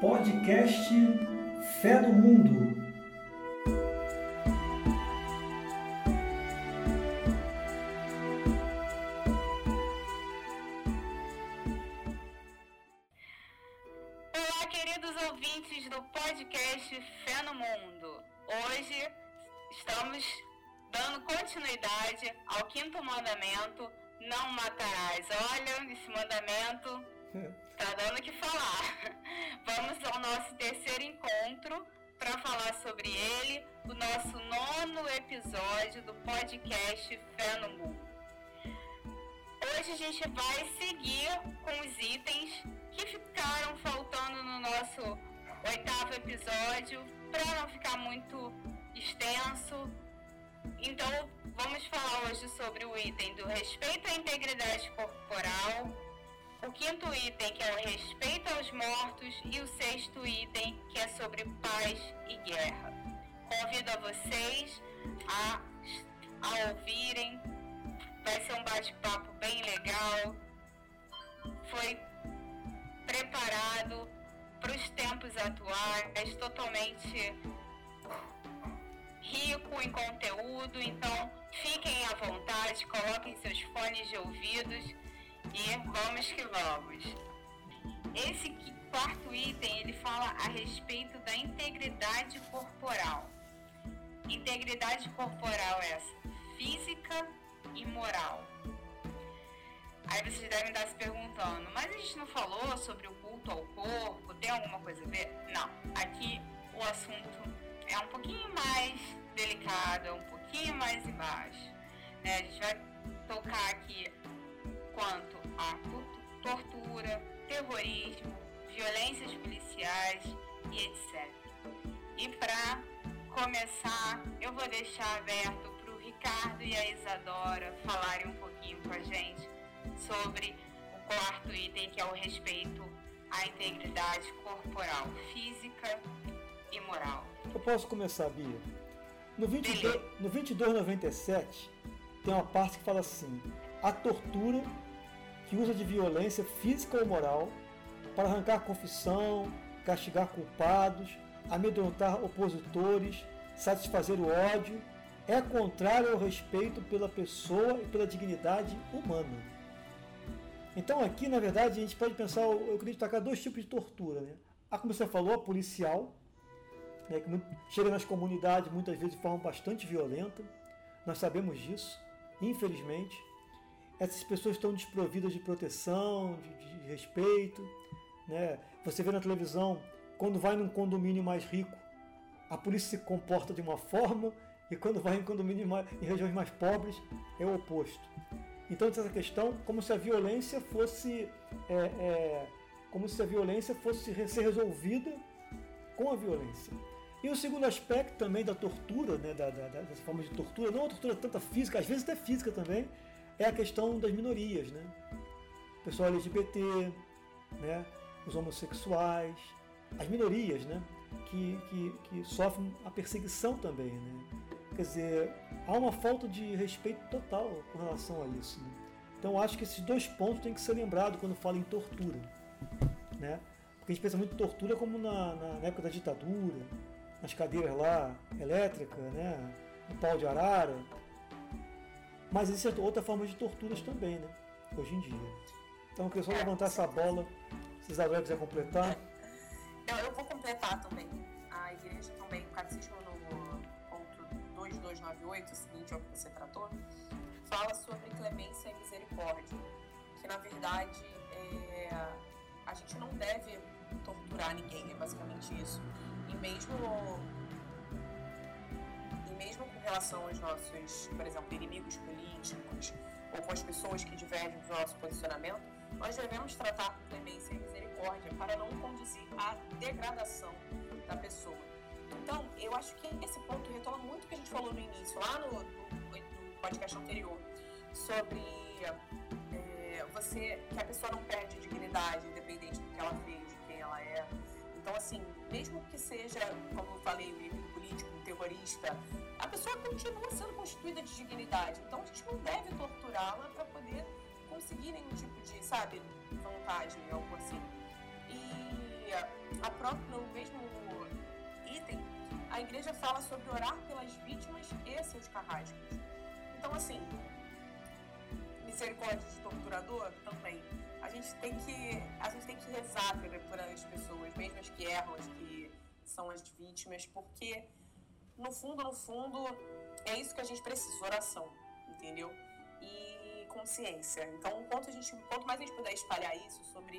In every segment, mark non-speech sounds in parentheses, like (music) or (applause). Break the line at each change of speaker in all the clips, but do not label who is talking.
Podcast Fé no Mundo.
Gente vai seguir com os itens que ficaram faltando no nosso oitavo episódio, para não ficar muito extenso. Então, vamos falar hoje sobre o item do respeito à integridade corporal, o quinto item, que é o respeito aos mortos, e o sexto item, que é sobre paz e guerra. Convido a vocês a, a ouvirem, vai ser um bate-papo bem legal. Foi preparado para os tempos atuais, totalmente rico em conteúdo, então fiquem à vontade, coloquem seus fones de ouvidos e vamos que vamos. Esse quarto item ele fala a respeito da integridade corporal. Integridade corporal é essa, física e moral. Aí vocês devem estar se perguntando, mas a gente não falou sobre o culto ao corpo? Tem alguma coisa a ver? Não. Aqui o assunto é um pouquinho mais delicado, é um pouquinho mais embaixo. Né? A gente vai tocar aqui quanto a tortura, terrorismo, violências policiais e etc. E para começar, eu vou deixar aberto Ricardo e a Isadora falarem um pouquinho com a gente sobre o quarto item, que é o respeito à integridade corporal, física e moral.
Eu posso começar, Bia? No 22, no 2297, tem uma parte que fala assim: a tortura que usa de violência física ou moral para arrancar confissão, castigar culpados, amedrontar opositores, satisfazer o ódio, é contrário ao respeito pela pessoa e pela dignidade humana. Então aqui, na verdade, a gente pode pensar, eu queria destacar dois tipos de tortura. Né? A, como você falou, a policial, né, que chega nas comunidades muitas vezes de forma bastante violenta. Nós sabemos disso, infelizmente essas pessoas estão desprovidas de proteção, de, de respeito. Né? Você vê na televisão, quando vai num condomínio mais rico, a polícia se comporta de uma forma, e quando vai em condomínio em regiões mais pobres, é o oposto. Então, essa questão, como se a violência fosse. É, é, como se a violência fosse ser resolvida com a violência. E o segundo aspecto também da tortura, né, da, da, dessa forma de tortura, não a tortura tanta física, às vezes até física também, é a questão das minorias, né? O pessoal LGBT, né? os homossexuais, as minorias, né? Que, que, que sofrem a perseguição também, né? Quer dizer, há uma falta de respeito total com relação a isso. Né? Então acho que esses dois pontos têm que ser lembrados quando fala em tortura, né? Porque a gente pensa muito em tortura como na, na, na época da ditadura, nas cadeiras lá elétricas, né? No pau de arara, mas existe outra forma de torturas também, né? Hoje em dia. Então eu queria só levantar essa bola. Se Isabel quiser completar. (laughs)
Não, eu vou completar também. 2298, o seguinte é que você tratou, fala sobre clemência e misericórdia. Que na verdade é, a gente não deve torturar ninguém, é basicamente isso. E mesmo mesmo com relação aos nossos, por exemplo, inimigos políticos ou com as pessoas que divergem do nosso posicionamento, nós devemos tratar com clemência e misericórdia para não conduzir à degradação da pessoa. Então, eu acho que esse ponto retoma muito o que a gente falou no início, lá no, no, no podcast anterior, sobre é, você que a pessoa não perde dignidade, independente do que ela fez, de quem ela é. Então, assim, mesmo que seja, como eu falei, o inimigo político, um terrorista, a pessoa continua sendo constituída de dignidade. Então a gente não deve torturá-la para poder conseguir nenhum tipo de, sabe, vantagem, algo assim. E a própria, mesmo item, a igreja fala sobre orar pelas vítimas e seus carrascos. Então, assim, misericórdia de torturador também. A gente tem que, a gente tem que rezar pelas pessoas, mesmo as que erram, as que são as vítimas, porque no fundo, no fundo, é isso que a gente precisa, oração, entendeu? E consciência. Então, quanto, a gente, quanto mais a gente puder espalhar isso sobre.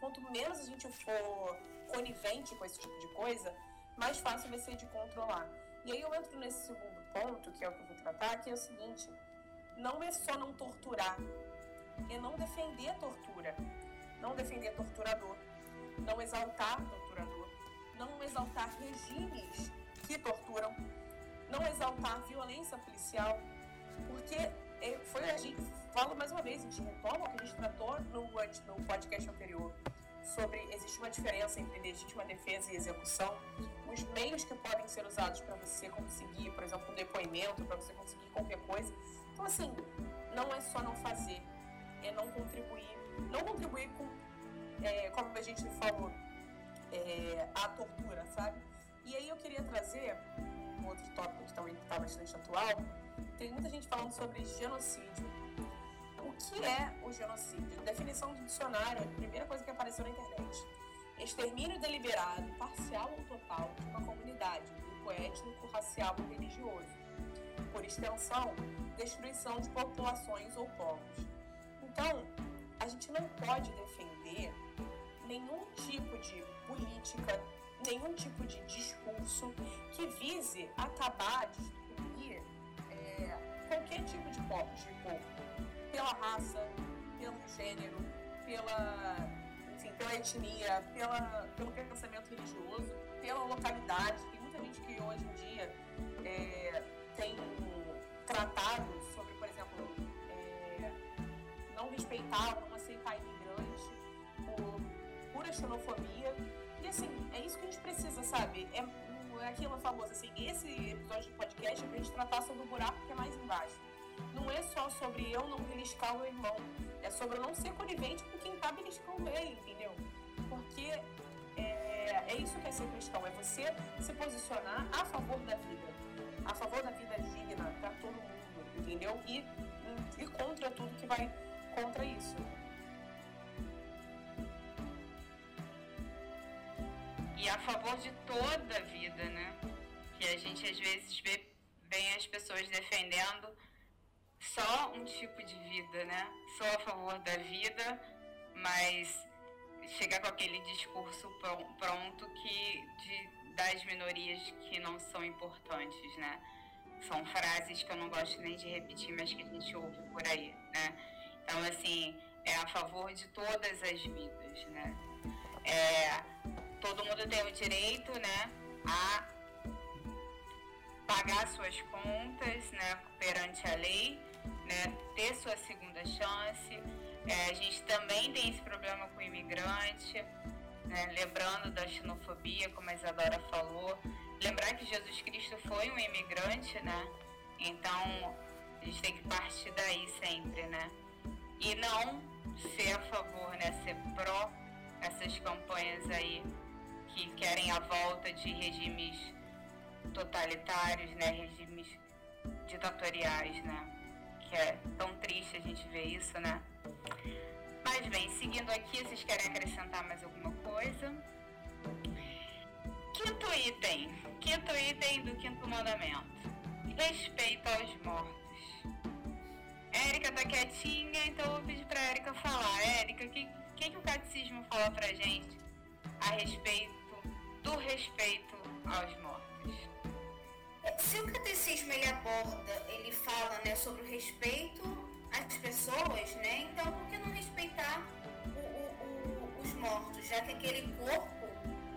Quanto menos a gente for conivente com esse tipo de coisa, mais fácil vai ser de controlar. E aí eu entro nesse segundo ponto, que é o que eu vou tratar, que é o seguinte: não é só não torturar, é não defender a tortura, não defender torturador, não exaltar torturador, não exaltar regimes que torturam, não exaltar violência policial, porque é, foi a gente fala mais uma vez, a gente retoma o que a gente tratou no, no podcast anterior sobre existe uma diferença entre legítima defesa e execução, os meios que podem ser usados para você conseguir, por exemplo, um depoimento, para você conseguir qualquer coisa. Então, assim, não é só não fazer, é não contribuir. Não contribuir com, é, como a gente falou, é, a tortura, sabe? E aí eu queria trazer um outro tópico que também está bastante atual. Tem muita gente falando sobre genocídio. O que é o genocídio? Definição do dicionário, a primeira coisa que apareceu na internet. Extermínio deliberado, parcial ou total de uma comunidade, grupo étnico, racial ou religioso. Por extensão, destruição de populações ou povos. Então, a gente não pode defender nenhum tipo de política, nenhum tipo de discurso que vise acabar, destruir é, qualquer tipo de povo, de povo, pela raça, pelo gênero, pela, enfim, pela etnia, pela, pelo pensamento religioso, pela localidade. Tem muita gente que hoje em dia é, tem tratado sobre, por exemplo, é, não respeitar, não aceitar imigrante por pura xenofobia. E assim, é isso que a gente precisa, sabe? É, é aquilo famoso, assim, esse episódio de podcast é pra gente tratar sobre o buraco que é mais embaixo. Não é só sobre eu não beliscar o meu irmão, é sobre eu não ser conivente com quem tá beliscando ele, entendeu? Porque é, é isso que é ser cristão, é você se posicionar a favor da vida, a favor da vida digna para todo mundo, entendeu? E, e contra tudo que vai contra isso.
E a favor de toda a vida, né? Que a gente às vezes vê bem as pessoas defendendo só um tipo de vida, né? Só a favor da vida, mas chegar com aquele discurso pronto que de, das minorias que não são importantes, né? São frases que eu não gosto nem de repetir, mas que a gente ouve por aí, né? Então, assim, é a favor de todas as vidas, né? É, todo mundo tem o direito, né, a pagar suas contas, né, perante a lei, né, ter sua segunda chance. É, a gente também tem esse problema com o imigrante, né, lembrando da xenofobia, como a Isadora falou. Lembrar que Jesus Cristo foi um imigrante, né? Então a gente tem que partir daí sempre, né? E não ser a favor, né? Ser pró essas campanhas aí que querem a volta de regimes totalitários, né? Regimes ditatoriais, né? Que é tão triste a gente ver isso, né? Mas bem, seguindo aqui, vocês querem acrescentar mais alguma coisa? Quinto item. Quinto item do quinto mandamento. Respeito aos mortos. Érica tá quietinha, então eu vou pedir pra Érica falar. Érica, o que, que, que o catecismo fala pra gente a respeito do respeito aos mortos?
Se o catecismo ele aborda, ele fala né, sobre o respeito às pessoas, né? Então por que não respeitar o, o, o, os mortos, já que aquele corpo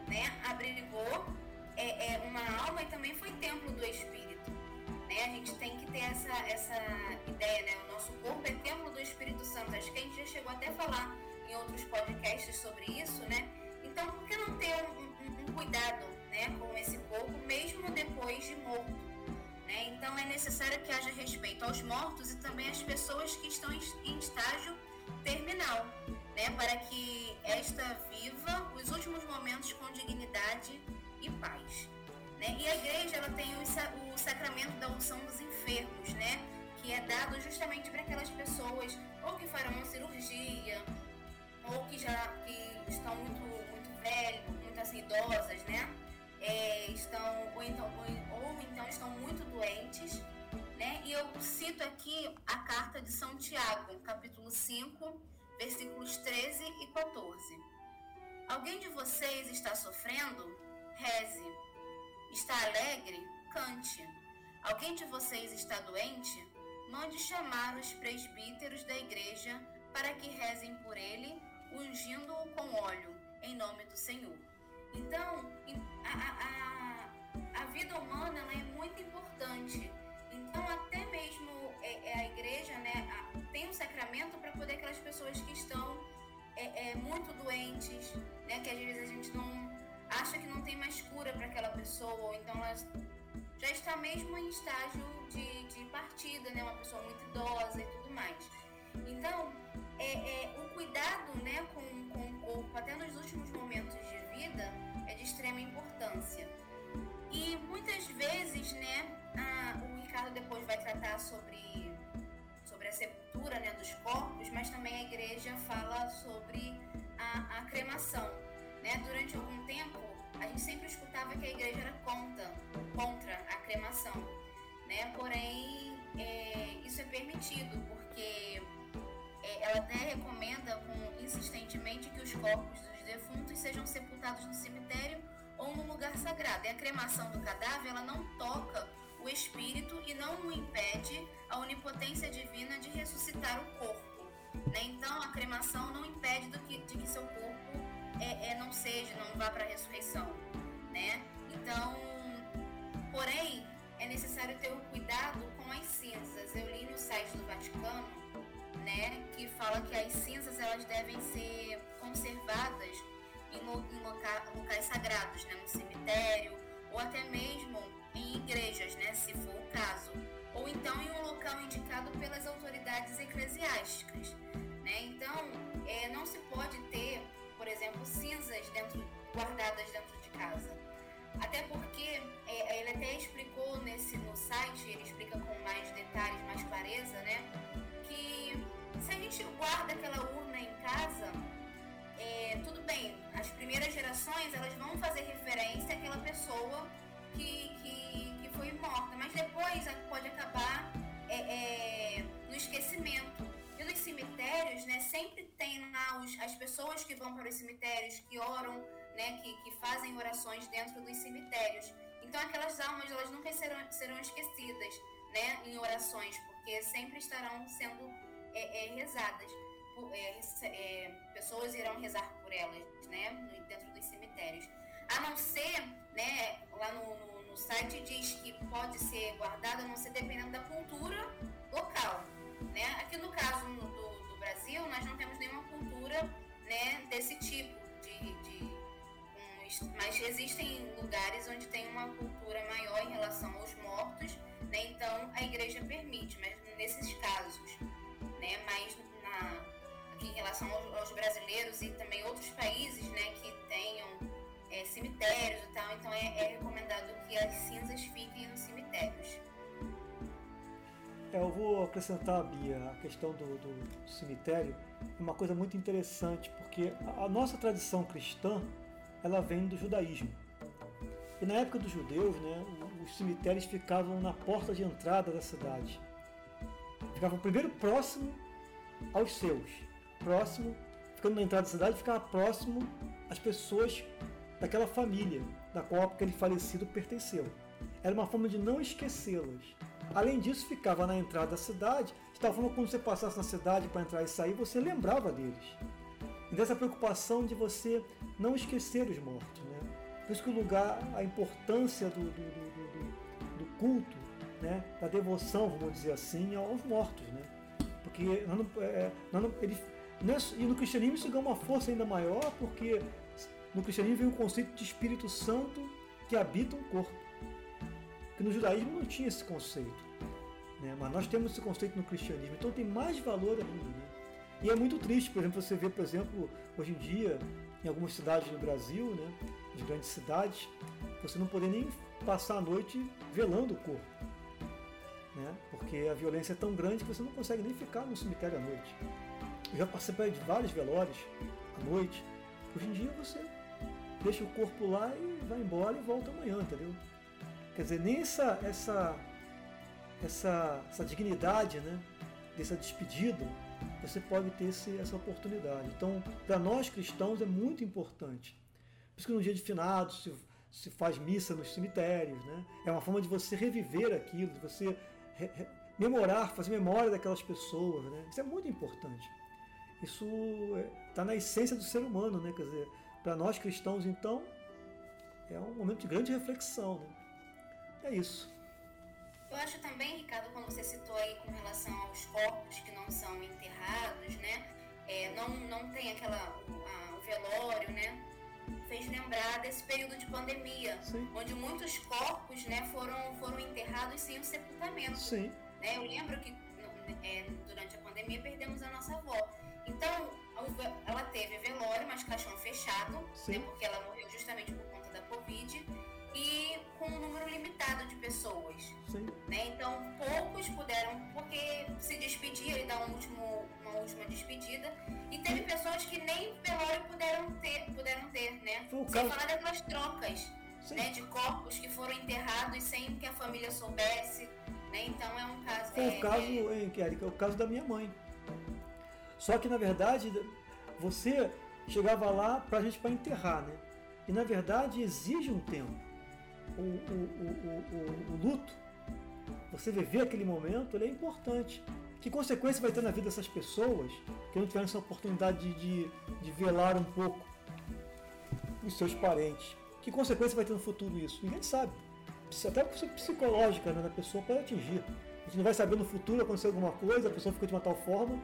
né, abrigou é, é, uma alma e também foi templo do Espírito. Né? A gente tem que ter essa, essa ideia, né? O nosso corpo é templo do Espírito Santo. Acho que a gente já chegou até a falar em outros podcasts sobre isso, né? Então, por que não ter um, um, um cuidado né, com esse corpo, mesmo depois de morto? Né? Então, é necessário que haja respeito aos mortos e também às pessoas que estão em, estágio terminal. Né? para que esta viva os últimos momentos com dignidade e paz. Né? E a igreja ela tem o, sacramento da unção dos enfermos, né? que é dado justamente para aquelas pessoas ou que farão uma cirurgia, ou que já que estão muito, muito velhas, muito assim, idosas, né? É, estão, ou então, ou, ou então estão muito doentes, né? E eu cito aqui a carta de São Tiago, capítulo 5, versículos 13 e 14. Alguém de vocês está sofrendo? Reze. Está alegre? Cante. Alguém de vocês está doente? Mande chamar os presbíteros da igreja para que rezem por ele, ungindo-o com óleo, em nome do Senhor. Então, a, a, a vida humana é muito importante. Então, até mesmo é, é a igreja né, tem um sacramento para poder aquelas pessoas que estão é, é, muito doentes, né, que às vezes a gente não acha que não tem mais cura para aquela pessoa, ou então ela já está mesmo em estágio de, de partida, né, uma pessoa muito idosa e tudo mais. Então, é, é, o cuidado né, com, com o corpo, até nos últimos momentos de vida, é de extrema importância. E muitas vezes, né, a, o Ricardo depois vai tratar sobre, sobre a sepultura né, dos corpos, mas também a igreja fala sobre a, a cremação. Né? Durante algum tempo, a gente sempre escutava que a igreja era contra, contra a cremação. Né? Porém, é, isso é permitido, porque é, ela até recomenda com, insistentemente que os corpos defuntos sejam sepultados no cemitério ou no lugar sagrado. E a cremação do cadáver ela não toca o espírito e não o impede a onipotência divina de ressuscitar o corpo. Né? Então a cremação não impede do que, de que seu corpo é, é não seja, não vá para a ressurreição. Né? Então, porém, é necessário ter o um cuidado com as cinzas. Eu li no site do Vaticano né, que fala que as cinzas elas devem ser conservadas em, em loca, locais sagrados, né, no cemitério ou até mesmo em igrejas, né, se for o caso, ou então em um local indicado pelas autoridades eclesiásticas. Né? Então, é, não se pode ter, por exemplo, cinzas dentro, guardadas dentro de casa. Até porque é, ele até explicou nesse no site, ele explica com mais detalhes, mais clareza, né? Que se a gente guarda aquela urna em casa, é, tudo bem, as primeiras gerações elas vão fazer referência àquela pessoa que, que, que foi morta, mas depois pode acabar é, é, no esquecimento. E nos cemitérios, né, sempre tem lá os, as pessoas que vão para os cemitérios, que oram, né, que, que fazem orações dentro dos cemitérios. Então aquelas almas elas nunca serão, serão esquecidas né, em orações, porque sempre estarão sendo é, é, rezadas. É, é, pessoas irão rezar por elas, né, dentro dos cemitérios. A não ser, né, lá no, no, no site diz que pode ser guardada, a não ser dependendo da cultura local, né. Aqui no caso do, do Brasil, nós não temos nenhuma cultura, né, desse tipo de, de mas existem lugares onde tem uma cultura maior em relação aos mortos, né, então a igreja permite, mas nesses casos, né, mais na em relação aos, aos, brasileiros e também outros países né, que tenham é, cemitérios e tal. Então é, é, recomendado que as cinzas fiquem nos cemitérios.
É, eu vou acrescentar, Bia, a questão do, do cemitério. É uma coisa muito interessante, porque a, nossa tradição cristã ela vem do judaísmo. E na época dos judeus, né, os cemitérios ficavam na porta de entrada da cidade. Ficavam primeiro próximo aos seus próximo, ficando na entrada da cidade, ficava próximo às pessoas daquela família da qual aquele falecido pertenceu. Era uma forma de não esquecê-las. Além disso, ficava na entrada da cidade, de tal forma que quando você passasse na cidade para entrar e sair, você lembrava deles. E dessa preocupação de você não esquecer os mortos. Né? Por isso que o lugar, a importância do, do, do, do culto, né? da devoção, vamos dizer assim, aos mortos. Né? Porque não, é, não, ele, e no cristianismo isso ganha uma força ainda maior, porque no cristianismo vem o conceito de Espírito Santo que habita um corpo. Que no judaísmo não tinha esse conceito. Né? Mas nós temos esse conceito no cristianismo, então tem mais valor ainda. Né? E é muito triste, por exemplo, você vê, por exemplo, hoje em dia, em algumas cidades do Brasil, né, de grandes cidades, você não poder nem passar a noite velando o corpo. Né? Porque a violência é tão grande que você não consegue nem ficar no cemitério à noite. Eu já participei de vários velórios à noite. Hoje em dia você deixa o corpo lá e vai embora e volta amanhã, entendeu? Quer dizer, nem essa, essa, essa, essa dignidade né, dessa despedida você pode ter esse, essa oportunidade. Então, para nós cristãos é muito importante. Por isso que no dia de finados se, se faz missa nos cemitérios. Né? É uma forma de você reviver aquilo, de você re, re, memorar, fazer memória daquelas pessoas. Né? Isso é muito importante. Isso está é, na essência do ser humano. Né? Quer dizer, para nós cristãos, então, é um momento de grande reflexão. Né? É isso.
Eu acho também, Ricardo, quando você citou aí com relação aos corpos que não são enterrados, né? É, não, não tem aquela a, o velório, né? Fez lembrar desse período de pandemia, Sim. onde muitos corpos, né, foram foram enterrados sem o sepultamento.
Sim.
Né? Eu lembro que é, durante a pandemia perdemos a nossa avó. Então ela teve velório, mas caixão fechado, né? Porque ela morreu justamente por conta da covid e com um número limitado de pessoas.
Sim.
Né? Então, poucos puderam, porque se despedir e dar um último, uma última despedida. E teve pessoas que nem velório puderam ter, puderam ter né? Sem falar daquelas trocas né? de corpos que foram enterrados sem que a família soubesse. Né? Então, é um caso...
Foi é, o caso, é... hein, Erika, é o caso da minha mãe. Só que, na verdade, você chegava lá para a gente para enterrar, né? E, na verdade, exige um tempo o, o, o, o, luto, você viver aquele momento, ele é importante. Que consequência vai ter na vida dessas pessoas que não tiveram essa oportunidade de, de, de velar um pouco os seus parentes? Que consequência vai ter no futuro isso? Ninguém sabe. Até psicológica né, da pessoa pode atingir. A gente não vai saber no futuro acontecer alguma coisa, a pessoa fica de uma tal forma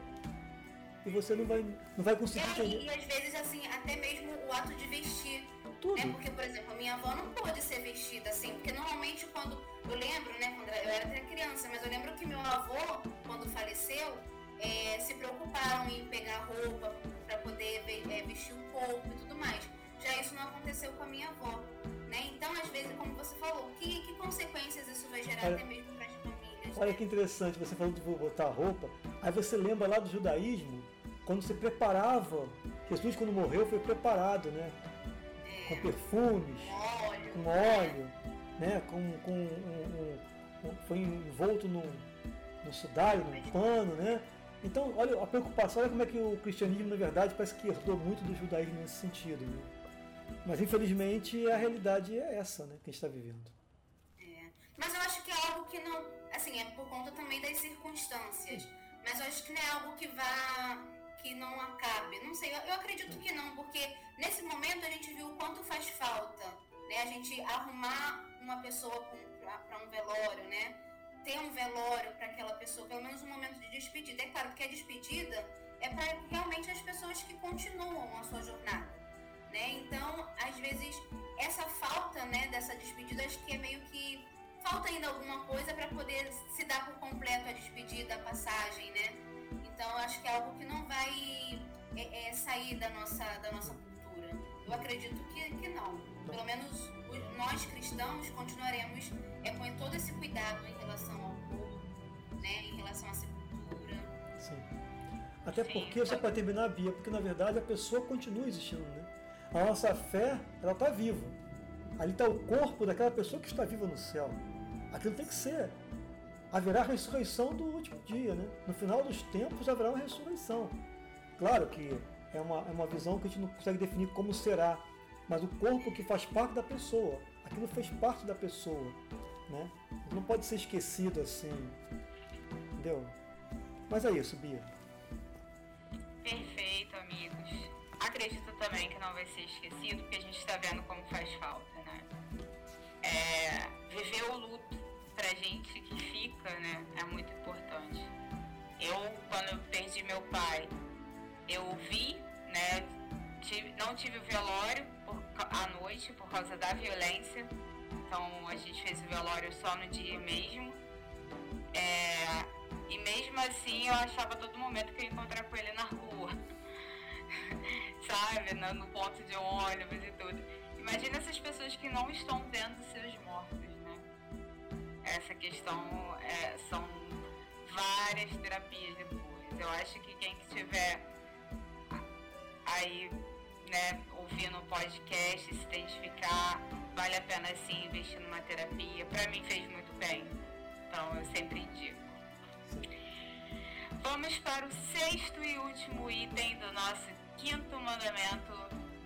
e você não vai, não vai conseguir
entender. E às vezes, assim, até mesmo o ato de vestir
tudo.
Né? Porque, por exemplo, a minha avó não pôde ser vestida assim, porque normalmente quando. Eu lembro, né, quando eu era até criança, mas eu lembro que meu avô, quando faleceu, é, se preocuparam em pegar roupa para poder é, vestir o corpo e tudo mais. Já isso não aconteceu com a minha avó. Né? Então, às vezes, como você falou, que, que consequências isso vai gerar olha, até mesmo?
Olha que interessante, você falou de botar roupa, aí você lembra lá do judaísmo, quando se preparava, Jesus quando morreu foi preparado, né? com perfumes,
óleo,
com óleo, né? com, com um, um, um, foi envolto no, no sudário, num pano, né? Então, olha a preocupação, olha como é que o cristianismo, na verdade, parece que herdou muito do judaísmo nesse sentido. Né? Mas, infelizmente, a realidade é essa né, que a gente está vivendo.
É. Mas eu acho que é algo que não. Assim, é por conta também das circunstâncias. Mas eu acho que não é algo que vá que não acabe? Não sei, eu, eu acredito que não, porque nesse momento a gente viu o quanto faz falta, né? A gente arrumar uma pessoa para um velório, né? Ter um velório para aquela pessoa, pelo menos um momento de despedida. É claro que a despedida é para realmente as pessoas que continuam a sua jornada, né? Então, às vezes, essa falta, né, dessa despedida, acho que é meio que falta ainda alguma coisa para poder se dar por completo a despedida, a passagem, né? Então, acho que é algo que não vai é, é, sair da nossa, da nossa cultura. Eu acredito que, que não. Pelo menos nós cristãos continuaremos é, com todo esse cuidado em relação ao corpo, né, em relação à sepultura.
Sim. Até porque, só para terminar a Bia, porque na verdade a pessoa continua existindo, né? A nossa fé, ela está viva. Ali está o corpo daquela pessoa que está viva no céu. Aquilo tem que ser haverá ressurreição do último dia, né? No final dos tempos haverá uma ressurreição. Claro que é uma, é uma visão que a gente não consegue definir como será, mas o corpo que faz parte da pessoa, aquilo fez parte da pessoa, né? Não pode ser esquecido assim, entendeu? Mas é isso, Bia.
Perfeito, amigos. Acredito também que não vai ser esquecido, porque a gente está vendo como faz falta, né? É, viver o luto pra gente que fica, né, é muito importante. Eu, quando eu perdi meu pai, eu vi, né, tive, não tive o velório por, à noite por causa da violência. Então a gente fez o velório só no dia mesmo. É, E mesmo assim eu achava todo momento que eu ia encontrar com ele na rua. (laughs) Sabe? No, no ponto de ônibus e tudo. Imagina essas pessoas que não estão vendo seus mortos, né? Essa questão é, são várias terapias depois. Eu acho que quem estiver aí, né, ouvindo o podcast, se identificar, vale a pena sim investir numa terapia. Para mim fez muito bem. Então eu sempre indico. Vamos para o sexto e último item do nosso quinto mandamento: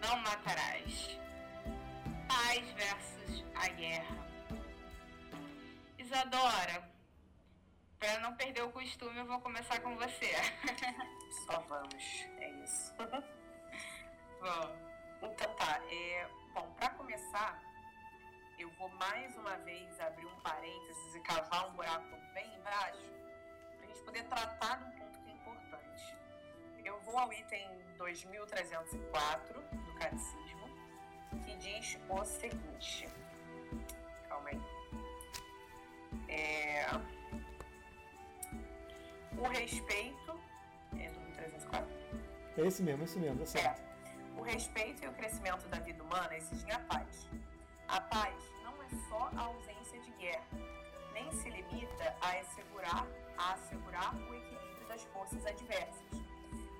não matarás. Paz versus a guerra. Isadora, para não perder o costume, eu vou começar com você. (laughs)
Só vamos, é isso. (laughs)
Bom,
Então tá, é, bom, para começar, eu vou mais uma vez abrir um parênteses e cavar um buraco bem embaixo, para a gente poder tratar de um ponto que é importante. Eu vou ao item 2304 do Catecismo, que diz o seguinte. É, o respeito. É do 2304?
É esse mesmo, esse mesmo, certo.
É. O respeito e o crescimento da vida humana exigem a paz. A paz não é só a ausência de guerra, nem se limita a assegurar, a assegurar o equilíbrio das forças adversas.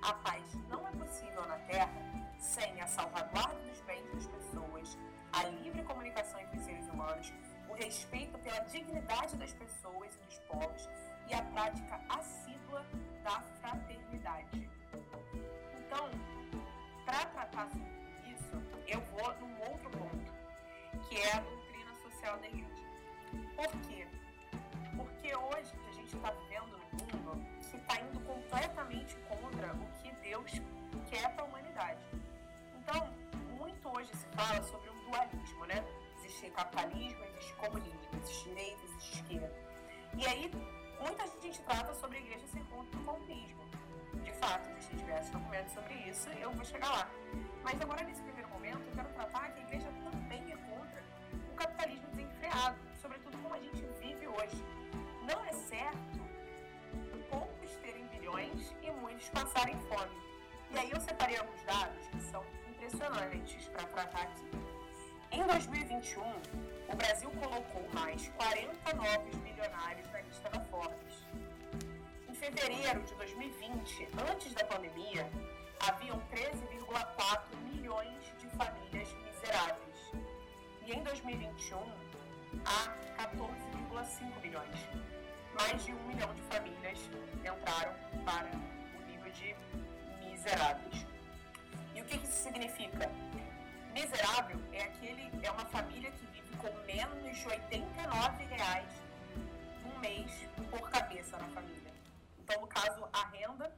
A paz não é possível na Terra sem a salvaguarda dos bens das pessoas, a livre comunicação entre os seres humanos, o respeito pela dignidade das pessoas e dos povos e a prática assídua da fraternidade. Então, para tratar sobre isso, eu vou num outro ponto, que é a doutrina social da igreja. Por quê? Porque hoje a gente está vivendo num mundo que está indo completamente contra o que Deus quer para a humanidade. Então, muito hoje se fala sobre um dualismo, né? Existe capitalismo, existe comunismo, existe direita, existe esquerda. E aí, muita gente trata sobre a igreja contra o comunismo. De fato, existem diversos documentos sobre isso eu vou chegar lá. Mas agora, nesse primeiro momento, eu quero tratar que a igreja também é contra o capitalismo desenfreado, sobretudo como a gente vive hoje. Não é certo poucos terem bilhões e muitos passarem fome. E aí eu separei alguns dados que são impressionantes para tratar aqui. Em 2021, o Brasil colocou mais 40 novos bilionários na lista da Forbes. Em fevereiro de 2020, antes da pandemia, haviam 13,4 milhões de famílias miseráveis. E em 2021, há 14,5 milhões. Mais de um milhão de famílias entraram para o nível de miseráveis. E o que que isso significa? Miserável é aquele é uma família que vive com menos de 89 reais um mês por cabeça na família. Então, no caso, a renda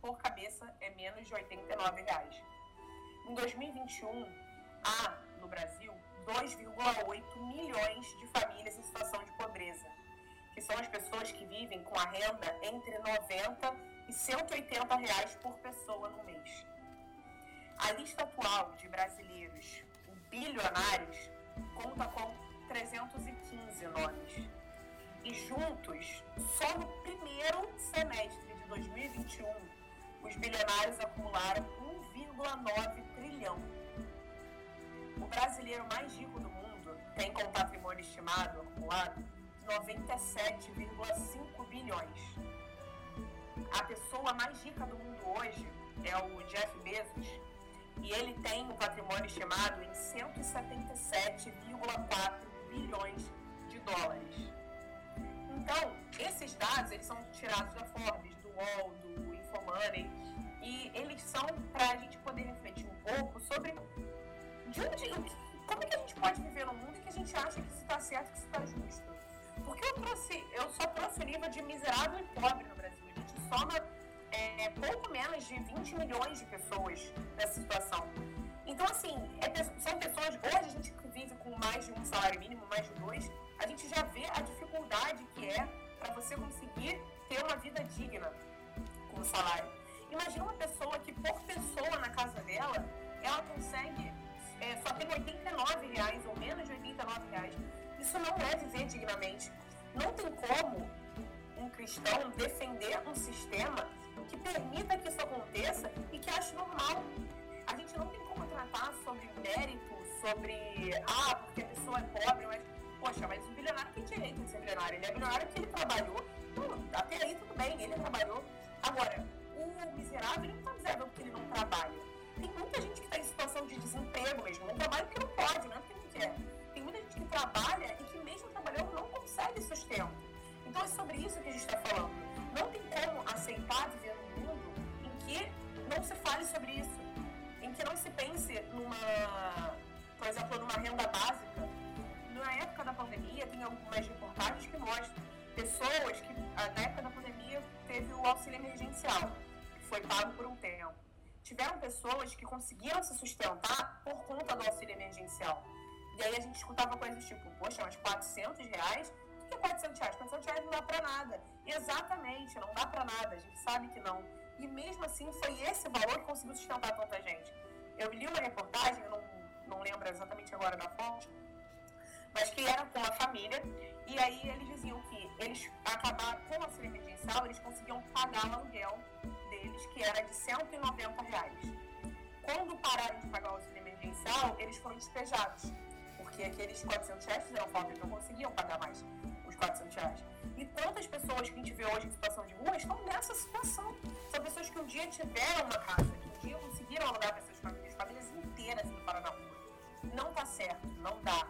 por cabeça é menos de 89 reais. Em 2021, há no Brasil 2,8 milhões de famílias em situação de pobreza, que são as pessoas que vivem com a renda entre 90 e 180 reais por pessoa no mês. A lista atual de brasileiros bilionários conta com 315 nomes. E juntos, só no primeiro semestre de 2021, os bilionários acumularam 1,9 trilhão. O brasileiro mais rico do mundo tem como patrimônio estimado acumulado 97,5 bilhões. A pessoa mais rica do mundo hoje é o Jeff Bezos, e ele tem um patrimônio estimado em 177,4 bilhões de dólares. Então, esses dados eles são tirados da Forbes, do UOL, do Infomoney, e eles são para a gente poder refletir um pouco sobre de onde, como é que a gente pode viver num mundo que a gente acha que isso está certo, que isso está justo. Porque eu, trouxe, eu só trouxe o nível de miserável e pobre no Brasil. A gente soma é, pouco menos de 20 milhões de pessoas nessa situação. Então, assim, é, são pessoas. Hoje a gente vive com mais de um salário mínimo, mais de dois. A gente já vê a dificuldade que é para você conseguir ter uma vida digna com o salário. Imagina uma pessoa que, por pessoa na casa dela, ela consegue é, só tem 89 reais ou menos de 89 reais. Isso não é viver dignamente. Não tem como um cristão defender um sistema que permita que isso aconteça e que ache normal. A gente não tem como tratar sobre mérito, sobre, ah, porque a pessoa é pobre, mas, poxa, mas o bilionário tem direito de ser bilionário. Ele é bilionário porque ele trabalhou, até aí tudo bem, ele trabalhou. Agora, o miserável, ele não está miserável porque ele não trabalha. Tem muita gente que está em situação de desemprego mesmo, não trabalha porque não pode, não é porque não quer. Tem muita gente que trabalha e que mesmo trabalhando não consegue sustento. Então é sobre isso que a gente está falando. Não tem como aceitar viver num mundo em que não se fale sobre isso, em que não se pense numa, por exemplo, numa renda básica. Na época da pandemia, tem algumas reportagens que mostram pessoas que, na época da pandemia, teve o auxílio emergencial, que foi pago por um tempo. Tiveram pessoas que conseguiram se sustentar por conta do auxílio emergencial. E aí a gente escutava coisas tipo, poxa, mas 400 reais? Que é 400 reais? 400 reais não dá pra nada. Exatamente, não dá pra nada. A gente sabe que não. E mesmo assim, foi esse valor que conseguiu sustentar tanta gente. Eu li uma reportagem, não, não lembro exatamente agora da fonte, mas que era com uma família, e aí eles diziam que eles acabaram com o auxílio emergencial, eles conseguiam pagar o aluguel deles, que era de 190 reais. Quando pararam de pagar o auxílio emergencial, eles foram despejados, porque aqueles 400 reais fizeram falta, eles não conseguiam pagar mais 400 reais. E tantas pessoas que a gente vê hoje em situação de rua estão nessa situação. São pessoas que um dia tiveram uma casa, que um dia conseguiram alugar para suas famílias, famílias inteiras indo para na rua. Não tá certo, não dá.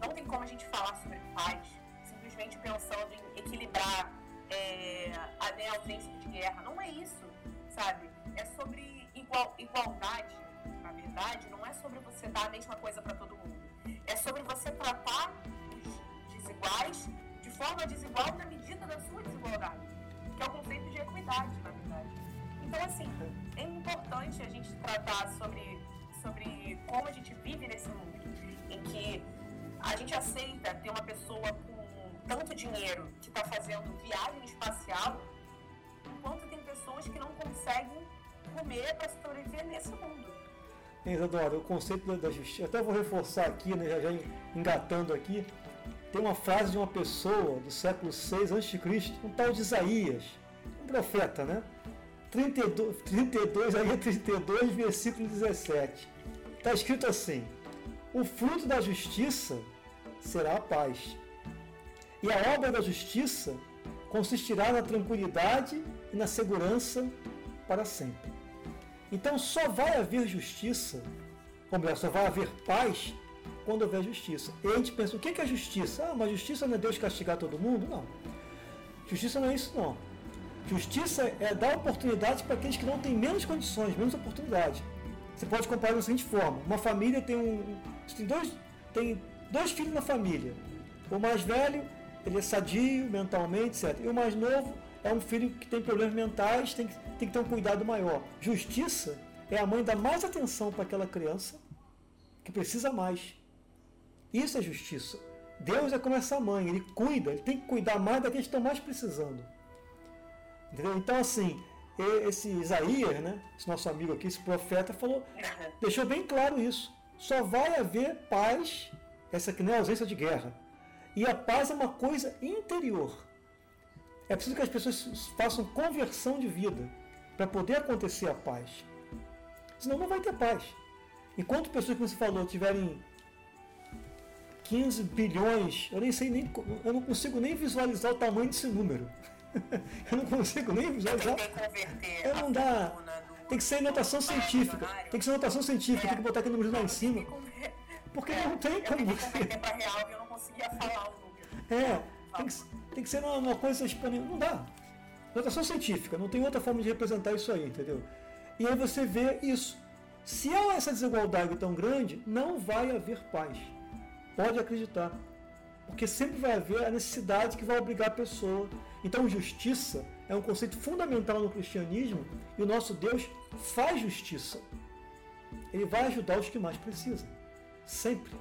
Não tem como a gente falar sobre paz simplesmente pensando em equilibrar é, a né, ausência de guerra. Não é isso, sabe? É sobre igual, igualdade, na verdade, não é sobre você dar a mesma coisa para todo mundo. É sobre você tratar os desiguais de forma desigual na medida da sua desigualdade, que é o conceito de equidade, na verdade. Então, assim, é importante a gente tratar sobre, sobre como a gente vive nesse mundo, em que a gente aceita ter uma pessoa com tanto dinheiro que está fazendo viagem espacial, enquanto tem pessoas que não conseguem comer para sobreviver nesse mundo.
Isadora, o conceito da justiça, até vou reforçar aqui, né, já, já engatando aqui, tem uma frase de uma pessoa do século 6 a.C., um tal de Isaías, um profeta, né? 32, 32 aí 32, versículo 17. Está escrito assim: O fruto da justiça será a paz. E a obra da justiça consistirá na tranquilidade e na segurança para sempre. Então só vai haver justiça, ou melhor, só vai haver paz quando houver justiça. E a gente pensa, o que é justiça? Ah, mas justiça não é Deus castigar todo mundo? Não. Justiça não é isso não. Justiça é dar oportunidade para aqueles que não têm menos condições, menos oportunidade. Você pode comparar da seguinte forma: uma família tem um, tem dois, tem dois filhos na família. O mais velho ele é sadio mentalmente, etc. E o mais novo é um filho que tem problemas mentais, tem que, tem que ter um cuidado maior. Justiça é a mãe dar mais atenção para aquela criança que precisa mais. Isso é justiça. Deus é como essa mãe, ele cuida, ele tem que cuidar mais daqueles que estão mais precisando. Entendeu? Então, assim, esse Isaías, né, esse nosso amigo aqui, esse profeta, falou, deixou bem claro isso. Só vai haver paz, essa aqui não é ausência de guerra. E a paz é uma coisa interior. É preciso que as pessoas façam conversão de vida para poder acontecer a paz. Senão não vai ter paz. Enquanto pessoas, como você falou, tiverem 15 bilhões, eu nem sei nem, eu não consigo nem visualizar o tamanho desse número. (laughs) eu não consigo nem visualizar. É, não dá. Tem que ser notação científica. Tem que ser notação científica, tem que botar aquele número lá em cima. Porque não tem como. (laughs)
Eu.
É, tem que, tem que ser uma, uma coisa disponível. Não dá. Notação científica, não tem outra forma de representar isso aí, entendeu? E aí você vê isso. Se há essa desigualdade tão grande, não vai haver paz. Pode acreditar. Porque sempre vai haver a necessidade que vai obrigar a pessoa. Então, justiça é um conceito fundamental no cristianismo e o nosso Deus faz justiça. Ele vai ajudar os que mais precisam. Sempre.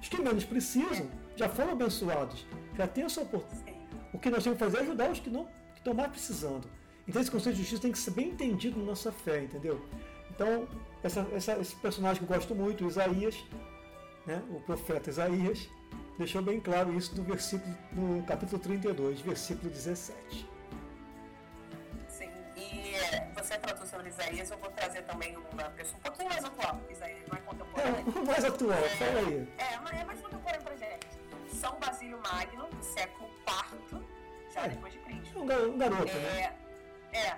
Os que menos precisam já foram abençoados, já têm a sua oportunidade. O que nós temos que fazer é ajudar os que não que estão mais precisando. Então esse conceito de justiça tem que ser bem entendido na nossa fé, entendeu? Então, essa, essa, esse personagem que eu gosto muito, Isaías, né, o profeta Isaías, deixou bem claro isso no versículo no capítulo 32, versículo 17.
Sim, e você tratou sobre Isaías, eu vou trazer também uma pessoa um pouquinho mais atual, Isaías não é contemporâneo.
É, mais atual, é, fala
aí. É, mas é mais contemporâneo pra gente. São Basílio Magno, do século IV, já é, depois de Cristo.
Um, garoto, é, né?
É,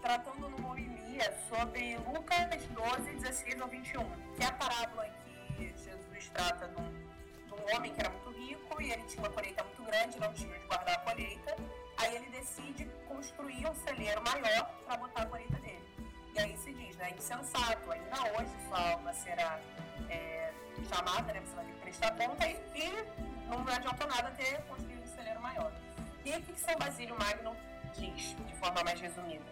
tratando numa homilia sobre Lucas 12, 16 ao 21, que é a parábola que Jesus trata de um, de um homem que era muito rico e ele tinha uma colheita muito grande, não tinha de guardar a colheita. Aí ele decide construir um celeiro maior para botar a colheita dele. E aí se diz, né, insensato, ainda hoje sua alma será é, chamada, né, você vai ter que prestar conta e, e não adiantou nada ter construído um celeiro maior. E o que São Basílio Magno diz, de forma mais resumida?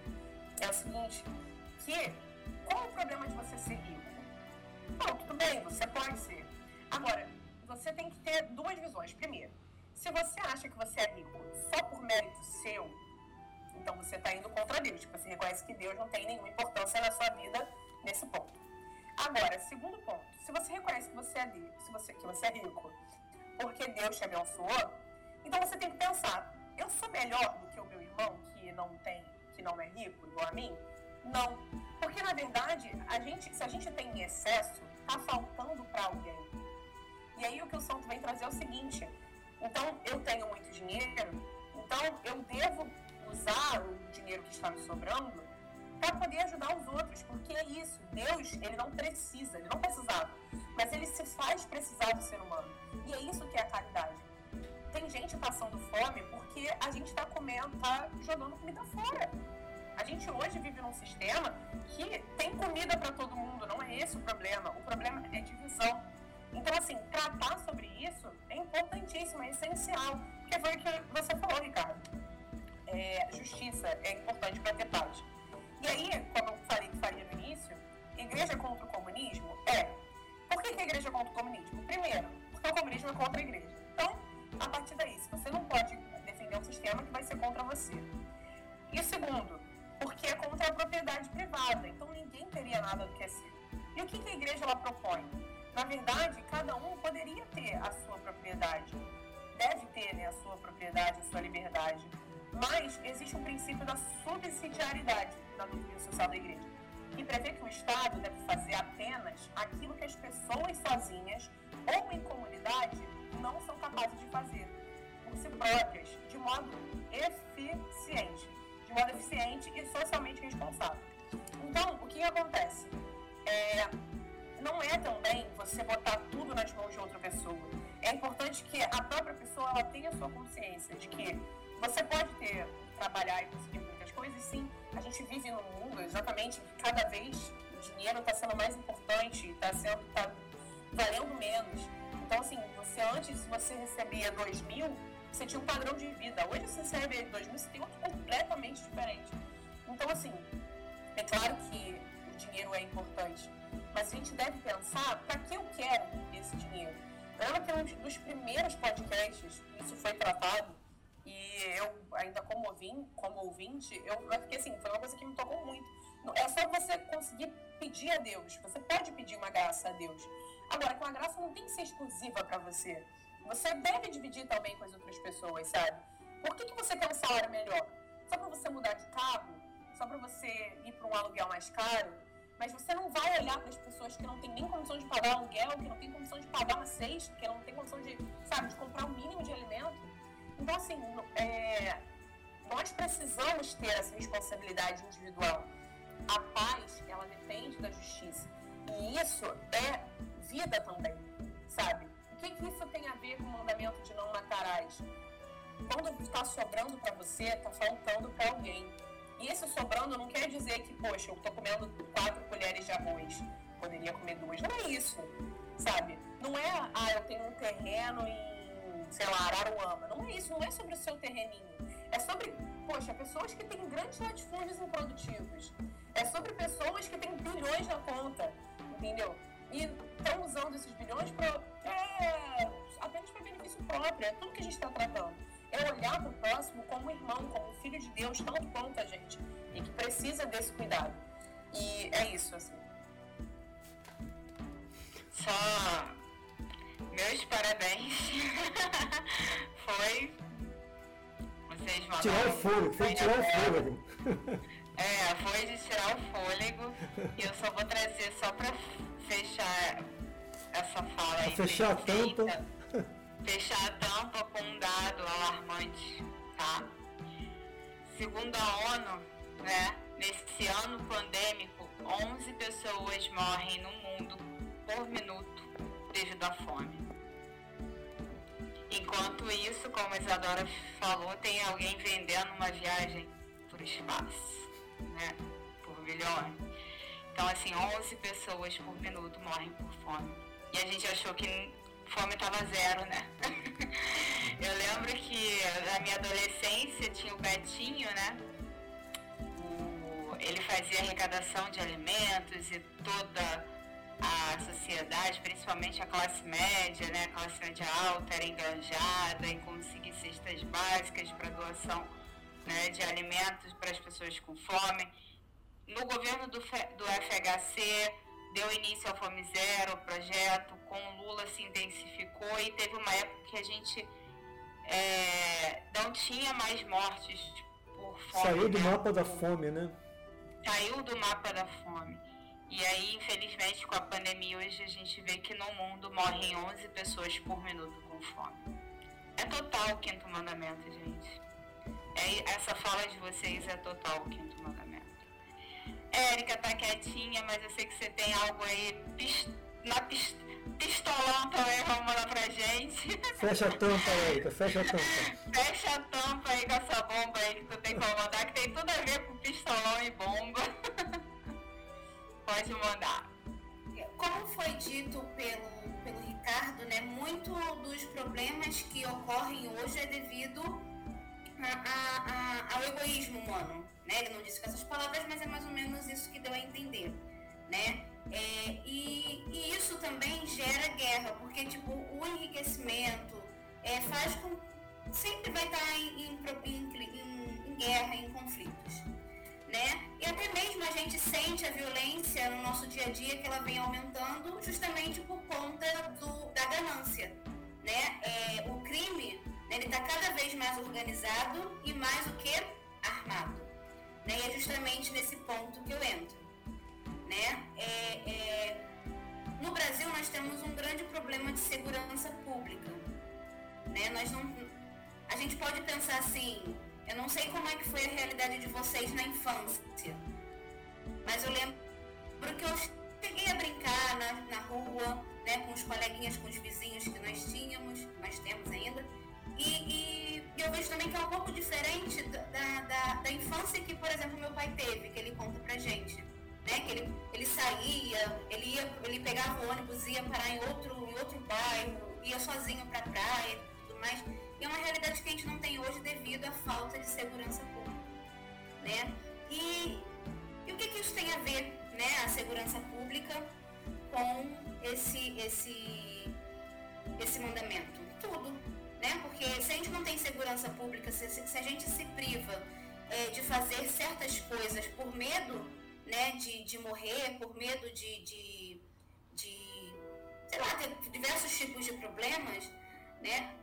É o seguinte, que qual o problema de você ser rico? Bom, tudo bem, você pode ser. Agora, você tem que ter duas visões. Primeiro, se você acha que você é rico só por mérito seu, então você está indo contra Deus. Tipo, você reconhece que Deus não tem nenhuma importância na sua vida nesse ponto. Agora, segundo ponto, se você reconhece que você é rico, se você, que você é rico porque Deus te abençoou, então você tem que pensar, eu sou melhor do que o meu irmão que não tem, que não é rico igual a mim? Não. Porque na verdade, a gente, se a gente tem em excesso, tá faltando para alguém. E aí o que o santo vem trazer é o seguinte: então eu tenho muito dinheiro, então eu devo usar o dinheiro que está me sobrando para poder ajudar os outros, porque é isso. Deus, ele não precisa, ele não precisava, mas ele se faz precisar do ser humano. E é isso que é a caridade. Tem gente passando fome porque a gente está comendo, está jogando comida fora. A gente hoje vive num sistema que tem comida para todo mundo, não é esse o problema. O problema é divisão. Então, assim, tratar sobre isso é importantíssimo, é essencial. Porque foi o que você falou, Ricardo. É, justiça é importante para ter paz. E aí, como eu falei que faria no início, igreja contra o comunismo é. Por que, que a igreja é contra o comunismo? Primeiro, porque o comunismo é contra a igreja. Então, a partir daí, você não pode defender um sistema que vai ser contra você. E segundo, porque é contra a propriedade privada. Então, ninguém teria nada do que é seu. E o que, que a igreja ela propõe? Na verdade, cada um poderia ter a sua propriedade. Deve ter né, a sua propriedade, a sua liberdade. Mas existe um princípio da subsidiariedade na doutrina social da igreja, que prevê que o Estado deve fazer apenas aquilo que as pessoas sozinhas ou em comunidade não são capazes de fazer por si próprias, de modo eficiente, de modo eficiente e socialmente responsável. Então, o que acontece? É, não é também você botar tudo nas mãos de outra pessoa. É importante que a própria pessoa ela tenha sua consciência de que você pode ter, trabalhar e conseguir muitas coisas, sim. A gente vive num mundo exatamente que cada vez o dinheiro está sendo mais importante, está sendo tá valendo menos. Então, assim, você antes, se você recebia 2 mil, você tinha um padrão de vida. Hoje, se você recebe 2 mil, você tem outro completamente diferente. Então, assim, é claro que o dinheiro é importante, mas a gente deve pensar para que eu quero esse dinheiro. Lembra que um dos primeiros podcasts isso foi tratado e eu, ainda como ouvinte, como ouvinte, eu fiquei assim, foi uma coisa que me tocou muito. É só você conseguir pedir a Deus. Você pode pedir uma graça a Deus. Agora, que uma graça não tem que ser exclusiva para você. Você deve dividir também com as outras pessoas, sabe? Por que, que você quer um salário melhor? Só para você mudar de carro? Só para você ir para um aluguel mais caro? Mas você não vai olhar para as pessoas que não têm nem condição de pagar aluguel, que não tem condição de pagar uma cesta, que não tem condição de, sabe, de comprar o um mínimo de alimento então, assim, é, nós precisamos ter essa responsabilidade individual. A paz, ela depende da justiça. E isso é vida também, sabe? O que, que isso tem a ver com o mandamento de não matarás? Quando está sobrando para você, está faltando para alguém. Esse sobrando não quer dizer que, poxa, eu estou comendo quatro colheres de arroz, poderia comer duas. Não é isso, sabe? Não é, ah, eu tenho um terreno em sei lá, Araruama. Não é isso, não é sobre o seu terreninho. É sobre, poxa, pessoas que têm grandes latifúndios improdutivos. É sobre pessoas que têm bilhões na conta, entendeu? E estão usando esses bilhões para é, apenas para benefício próprio. É tudo que a gente está tratando. É olhar para o próximo como irmão, como filho de Deus, tanto quanto a gente. E que precisa desse cuidado. E é isso, assim.
Só meus parabéns. (laughs) foi. Vocês mandaram.
Tirar o fôlego, foi tirar o fôlego. (laughs)
É, foi de tirar o fôlego. E eu só vou trazer só pra fechar essa fala aí.
Fechar a tampa.
Fechar a tampa com um dado alarmante, tá? Segundo a ONU, né, nesse ano pandêmico, 11 pessoas morrem no mundo por minuto devido à fome. Enquanto isso, como a Isadora falou, tem alguém vendendo uma viagem por espaço, né? Por milhões. Então, assim, 11 pessoas por minuto morrem por fome. E a gente achou que fome estava zero, né? (laughs) Eu lembro que na minha adolescência tinha o Betinho, né? O, ele fazia arrecadação de alimentos e toda a sociedade, principalmente a classe média, né, a classe média alta, era enganjada em conseguir cestas básicas para doação né, de alimentos para as pessoas com fome. No governo do, do FHC, deu início ao Fome Zero, o projeto, com Lula se intensificou e teve uma época que a gente é, não tinha mais mortes por fome.
Saiu do né? mapa da fome, né?
Saiu do mapa da fome. E aí, infelizmente, com a pandemia, hoje a gente vê que no mundo morrem 11 pessoas por minuto com fome. É total o quinto mandamento, gente. É, essa fala de vocês é total o quinto mandamento. Érica tá quietinha, mas eu sei que você tem algo aí na pist pistolão também pra mandar pra gente. (laughs)
Fecha a tampa, Érica, fecha a tampa.
Fecha a tampa aí com essa bomba aí que tu tem pra mandar, que tem tudo a ver com pistolão e bomba. (laughs) Pode mandar.
Como foi dito pelo, pelo Ricardo, né, muito dos problemas que ocorrem hoje é devido a, a, a, ao egoísmo humano. Né? Ele não disse com essas palavras, mas é mais ou menos isso que deu a entender. Né? É, e, e, isso também gera guerra, porque tipo, o enriquecimento é, faz com. sempre vai estar em, em, em, em guerra, em conflitos né? E até mesmo a gente sente a violência no nosso dia a dia que ela vem aumentando justamente por conta do, da ganância, né? É, o crime, né, ele está cada vez mais organizado e mais o que? Armado. Né? E é justamente nesse ponto que eu entro, né? É, é, no Brasil nós temos um grande problema de segurança pública, né? Nós não, a gente pode pensar assim, eu não sei como é que foi a realidade de vocês na infância, mas eu lembro que eu cheguei a brincar na, na rua, né, com os coleguinhas, com os vizinhos que nós tínhamos, nós temos ainda, e, e, eu vejo também que é um pouco diferente da, da, da, infância que, por exemplo, meu pai teve, que ele conta pra gente. Né? Que ele, ele saía, ele, ia, ele pegava o ônibus, ia parar em outro, em outro bairro, ia sozinho pra praia e tudo mais. E é uma realidade que a gente não tem hoje devido à falta de segurança pública. Né? E, e o que, que isso tem a ver, né, a segurança pública, com esse, esse, esse mandamento? Tudo. Né? Porque se a gente não tem segurança pública, se, se a gente se priva é, de fazer certas coisas por medo né, de, de morrer, por medo de, de, de sei lá, ter diversos tipos de problemas, né?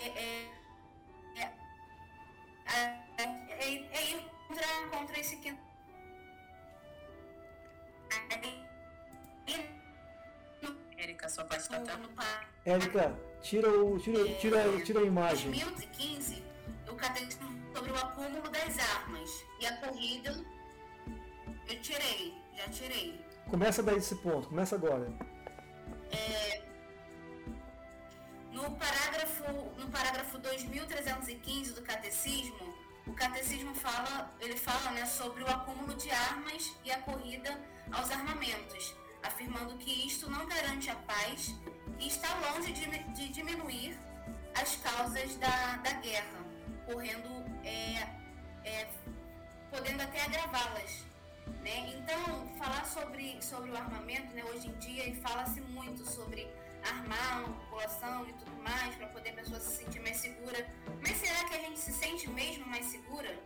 é, é, é, é, é ir contra, contra esse quinto.
Érica, sua está tendo
Érica, tira, o, tira, tira, tira a imagem.
Em 2015, o catecismo sobre o acúmulo das armas e a corrida. Eu tirei, já tirei.
Começa daí esse ponto, começa agora.
É, no parágrafo, no parágrafo 2315 do catecismo, o catecismo fala, ele fala né, sobre o acúmulo de armas e a corrida aos armamentos, afirmando que isto não garante a paz e está longe de, de diminuir as causas da, da guerra, correndo, é, é, podendo até agravá-las. Né? Então, falar sobre, sobre o armamento, né, hoje em dia, fala-se muito sobre armar uma população e tudo mais, para poder a pessoa se sentir mais segura. Mas será que a gente se sente mesmo mais segura?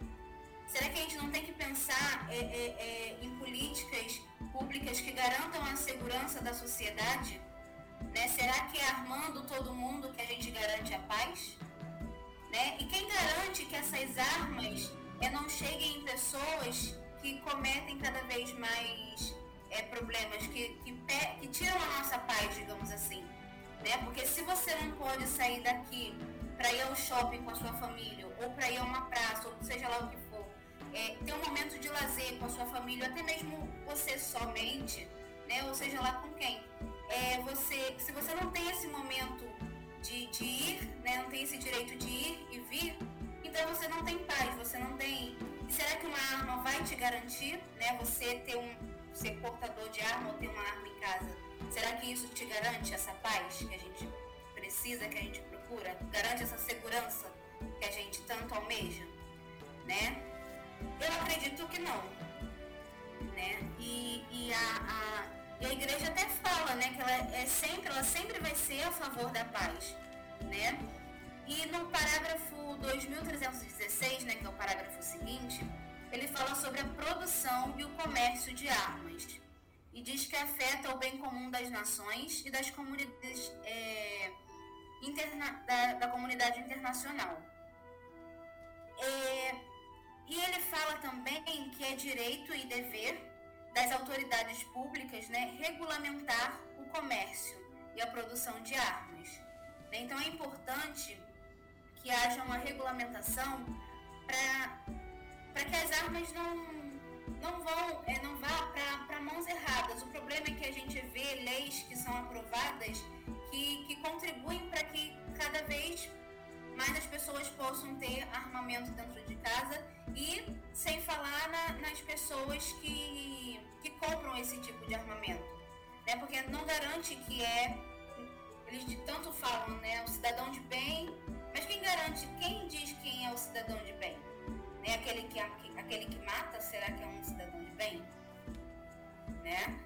Será que a gente não tem que pensar é, é, é, em políticas públicas que garantam a segurança da sociedade? Né? Será que é armando todo mundo que a gente garante a paz? Né? E quem garante que essas armas é, não cheguem em pessoas que cometem cada vez mais é, problemas, que, que, que tiram a nossa paz, digamos assim? Né? Porque se você não pode sair daqui para ir ao shopping com a sua família, ou para ir a uma praça, ou seja lá o que for, é, ter um momento de lazer com a sua família, até mesmo você somente, né? ou seja lá com quem, é, você, se você não tem esse momento de, de ir, né? não tem esse direito de ir e vir, então você não tem paz, você não tem. E será que uma arma vai te garantir, né? Você ter um ser portador de arma ou ter uma arma em casa? Será que isso te garante essa paz que a gente precisa, que a gente procura? Garante essa segurança que a gente tanto almeja, né? Eu acredito que não, né? E, e a, a a igreja até fala, né, que ela é sempre, ela sempre vai ser a favor da paz, né? E no parágrafo 2316, né, que é o parágrafo seguinte, ele fala sobre a produção e o comércio de armas e diz que afeta o bem comum das nações e das comunidades é, interna, da, da, comunidade internacional. É, e ele fala também que é direito e dever das autoridades públicas né, regulamentar o comércio e a produção de armas. Então é importante que haja uma regulamentação para que as armas não, não vão é, não vá para mãos erradas. O problema é que a gente vê leis que são aprovadas que, que contribuem para que cada vez mais as pessoas possam ter armamento dentro de casa e sem falar na, nas pessoas que, que compram esse tipo de armamento. Né? Porque não garante que é, eles de tanto falam, né, o cidadão de bem, mas quem garante, quem diz quem é o cidadão de bem? Né? Aquele, que, aquele que mata, será que é um cidadão de bem? Né?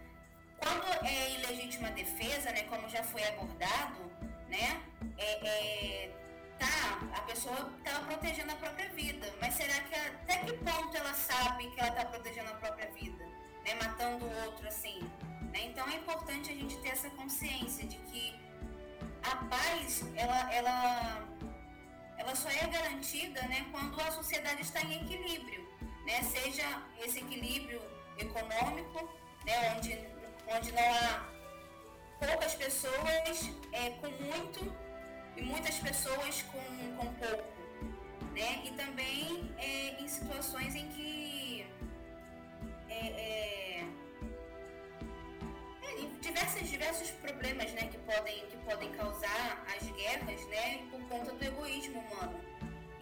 Quando é ilegítima defesa, né, como já foi abordado, né, é, é tá, a pessoa está protegendo a própria vida, mas será que até que ponto ela sabe que ela está protegendo a própria vida, né, matando o outro assim? Né? Então é importante a gente ter essa consciência de que a paz, ela, ela, ela só é garantida né, quando a sociedade está em equilíbrio, né? seja esse equilíbrio econômico, né, onde, onde não há poucas pessoas é, com muito e muitas pessoas com, com pouco, né? E também é, em situações em que é, é, é diversos, diversos problemas, né, que podem, que podem causar as guerras, né, por conta do egoísmo humano.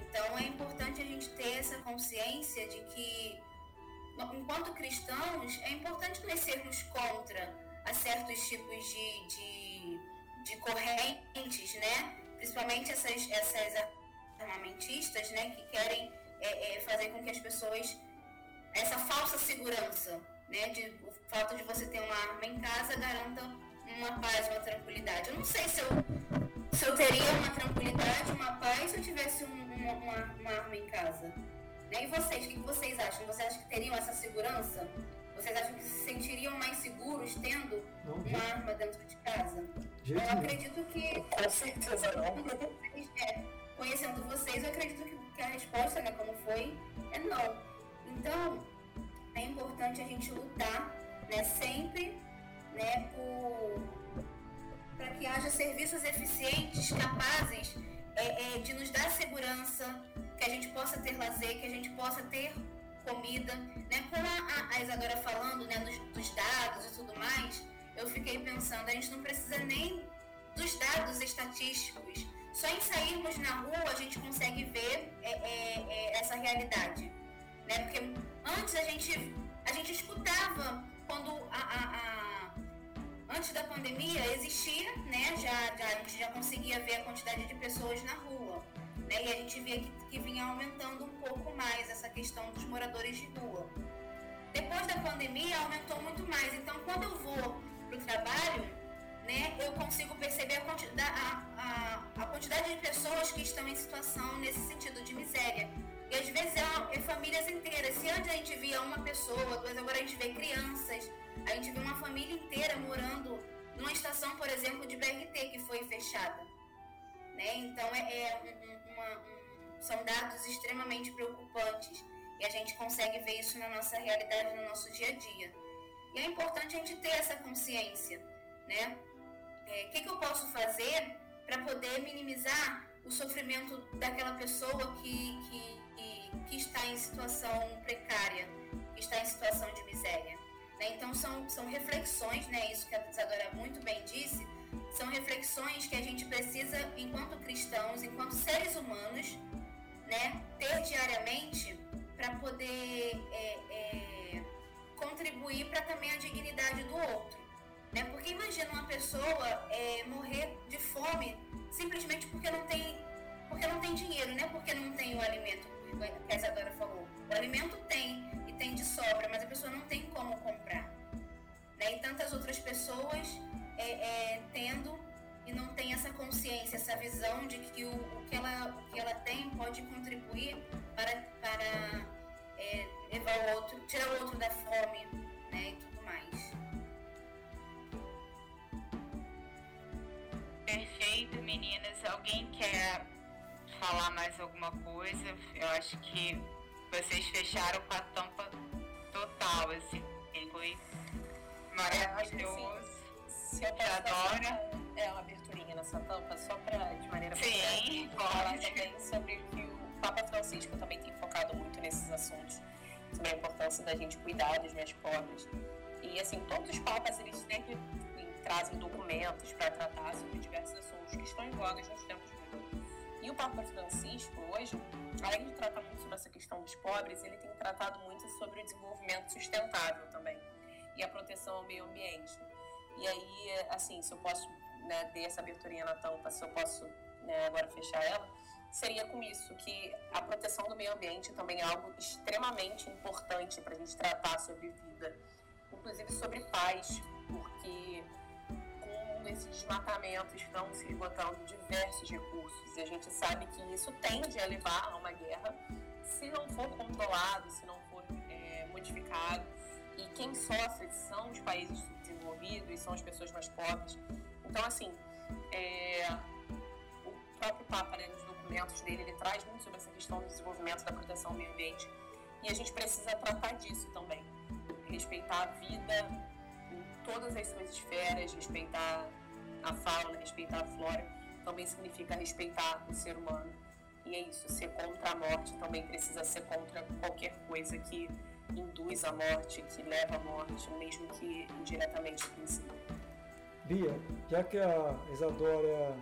Então é importante a gente ter essa consciência de que, enquanto cristãos, é importante nós sermos contra a certos tipos de, de, de correntes, né? Principalmente essas, essas armamentistas, né, que querem é, é, fazer com que as pessoas, essa falsa segurança, né, de o fato de você ter uma arma em casa garanta uma paz, uma tranquilidade. Eu não sei se eu, se eu teria uma tranquilidade, uma paz se eu tivesse um, uma, uma, arma em casa. Né? E vocês, o que vocês acham? Vocês acham que teriam essa segurança? Vocês acham que se sentiriam mais seguros tendo não, uma arma dentro de casa? eu acredito que.
Com certeza não.
É, conhecendo vocês, eu acredito que, a resposta, né, como foi, é não. Então, é importante a gente lutar, né, sempre, né, para que haja serviços eficientes, capazes é, é, de nos dar segurança, que a gente possa ter lazer, que a gente possa ter comida, né? Com a, a Isadora falando, né, dos, dos dados e tudo mais, eu fiquei pensando, a gente não precisa nem dos dados estatísticos. Só em sairmos na rua a gente consegue ver é, é, é, essa realidade. Né? Porque antes a gente, a gente escutava quando a, a, a, antes da pandemia existia, né? Já, já, a gente já conseguia ver a quantidade de pessoas na rua. Né? E a gente via que, que vinha aumentando um pouco mais essa questão dos moradores de rua. Depois da pandemia aumentou muito mais. Então quando eu vou para o trabalho, né, eu consigo perceber a quantidade, a, a, a quantidade de pessoas que estão em situação nesse sentido de miséria. E às vezes é, é, famílias inteiras. Se antes a gente via uma pessoa, duas, agora a gente vê crianças, a gente vê uma família inteira morando numa estação, por exemplo, de BRT que foi fechada. Né? Então, é, é uma, um, são dados extremamente preocupantes e a gente consegue ver isso na nossa realidade, no nosso dia a dia. E é importante a gente ter essa consciência, né? O é, que, que eu posso fazer para poder minimizar o sofrimento daquela pessoa que, que, que, que, está em situação precária, que está em situação de miséria. Né? Então, são, são reflexões, né? isso que a Isadora muito bem disse, são reflexões que a gente precisa, enquanto cristãos, enquanto seres humanos, né? ter diariamente para poder é, é, contribuir para também a dignidade do outro. Né? Porque imagina uma pessoa é, morrer de fome simplesmente porque não tem porque não tem dinheiro, né? Porque não tem o alimento, que a Isadora falou. O alimento tem e tem de sobra, mas a pessoa não tem como comprar. Né? E tantas outras pessoas é, é, tendo e não tem essa consciência, essa visão de que o, o, que, ela, o que ela tem pode contribuir para, para é, levar o outro, tirar o outro da fome né, e tudo mais.
Perfeito, meninas. Alguém quer falar mais alguma coisa? Eu acho que vocês fecharam com a tampa total, assim. Foi maravilhoso.
Se eu adora. É uma aberturinha nessa tampa, só para de maneira
Sim,
falar também sobre que o Papa Francisco também tem focado muito nesses assuntos, sobre a importância da gente cuidar dos mais pobres. E assim, todos os papas eles sempre trazem documentos para tratar sobre diversos assuntos que estão em voga nos tempos de E o Papa Francisco, hoje, além de tratar muito sobre essa questão dos pobres, ele tem tratado muito sobre o desenvolvimento sustentável também e a proteção ao meio ambiente. E aí, assim, se eu posso né, ter essa aberturinha na tampa, se eu posso né, agora fechar ela, seria com isso, que a proteção do meio ambiente também é algo extremamente importante para a gente tratar sobre vida, inclusive sobre paz, porque com esse desmatamento estão se esgotando diversos recursos e a gente sabe que isso tende a levar a uma guerra se não for controlado, se não for é, modificado. E quem sofre são os países e são as pessoas mais pobres. Então, assim, é, o próprio Papa, né, nos documentos dele, ele traz muito sobre essa questão do desenvolvimento da proteção ao meio ambiente. E a gente precisa tratar disso também. Respeitar a vida em todas as suas esferas, respeitar a fauna, respeitar a flora, também significa respeitar o ser humano. E é isso, ser contra a morte também precisa ser contra qualquer coisa que induz a morte, que leva à morte, mesmo que indiretamente si.
Bia, já que a Isadora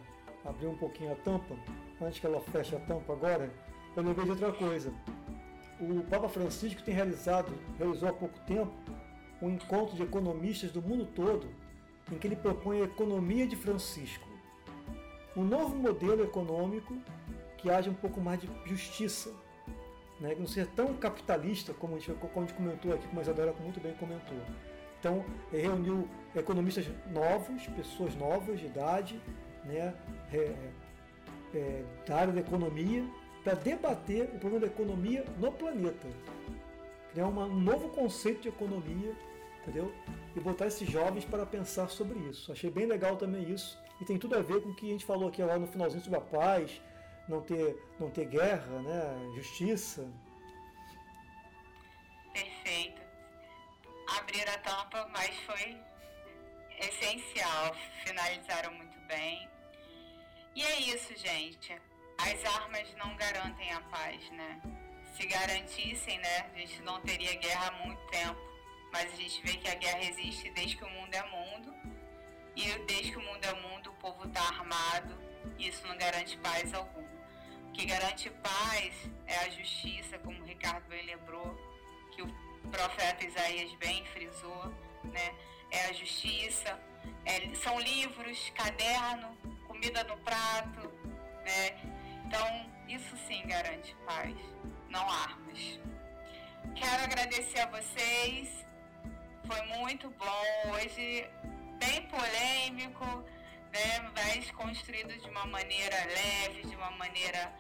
abriu um pouquinho a tampa, antes que ela feche a tampa agora, eu lembrei de outra coisa. O Papa Francisco tem realizado, realizou há pouco tempo, um encontro de economistas do mundo todo, em que ele propõe a economia de Francisco. Um novo modelo econômico que haja um pouco mais de justiça, né? não ser tão capitalista como a gente, como a gente comentou aqui, como a Isadora muito bem comentou. Então, reuniu economistas novos, pessoas novas de idade, né? É, é, da área da economia, para debater o problema da economia no planeta. Criar uma, um novo conceito de economia, entendeu? E botar esses jovens para pensar sobre isso. Achei bem legal também isso. E tem tudo a ver com o que a gente falou aqui lá no finalzinho sobre a paz, não ter, não ter guerra, né? justiça.
Perfeito. Abrir a tampa, mas foi essencial. Finalizaram muito bem. E é isso, gente. As armas não garantem a paz, né? Se garantissem, né, a gente não teria guerra há muito tempo. Mas a gente vê que a guerra existe desde que o mundo é mundo. E desde que o mundo é mundo, o povo está armado. E isso não garante paz alguma que garante paz é a justiça, como o Ricardo bem lembrou, que o profeta Isaías bem frisou, né? É a justiça, é, são livros, caderno, comida no prato, né? Então, isso sim garante paz, não armas. Quero agradecer a vocês, foi muito bom hoje, bem polêmico, né, mas construído de uma maneira leve, de uma maneira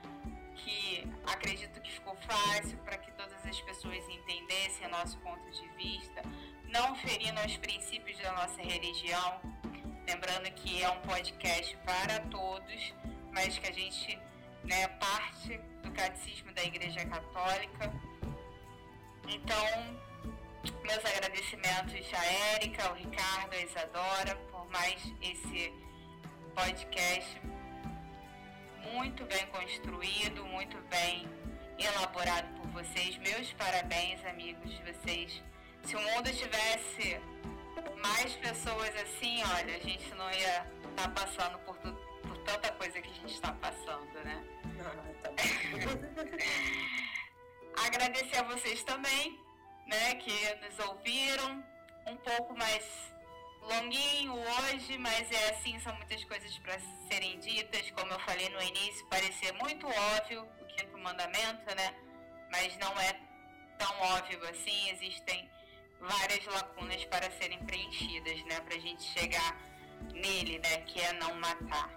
que acredito que ficou fácil para que todas as pessoas entendessem nosso ponto de vista, não ferindo os princípios da nossa religião, Lembrando que é um podcast para todos, mas que a gente né, parte do catecismo da Igreja Católica. Então, meus agradecimentos a Érica, ao Ricardo, a Isadora, por mais esse podcast muito bem construído, muito bem elaborado por vocês. Meus parabéns, amigos de vocês. Se o mundo tivesse mais pessoas assim, olha, a gente não ia estar tá passando por, tu, por tanta coisa que a gente está passando, né? Não, (laughs) tá Agradecer a vocês também, né, que nos ouviram um pouco mais longuinho hoje, mas é assim, são muitas coisas para serem ditas, como eu falei no início, parecia muito óbvio o quinto mandamento, né? Mas não é tão óbvio assim, existem várias lacunas para serem preenchidas, né? Para a gente chegar nele, né? Que é não matar.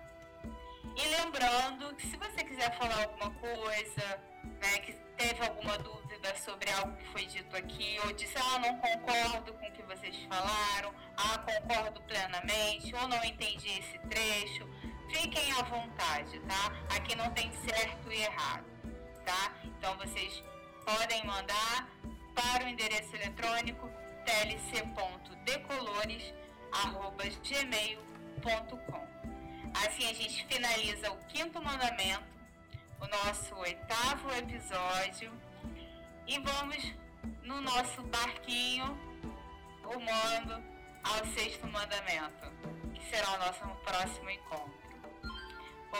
E lembrando que se você quiser falar alguma coisa, né? Que teve alguma dúvida sobre algo que foi dito aqui, ou disse, ah, não concordo com o que vocês falaram, ah, concordo plenamente, ou não entendi esse trecho, fiquem à vontade, tá? Aqui não tem certo e errado, tá? Então vocês podem mandar para o endereço eletrônico tlc.decolores.gmail.com Assim a gente finaliza o quinto mandamento o nosso oitavo episódio e vamos no nosso barquinho rumando ao sexto mandamento, que será o nosso próximo encontro.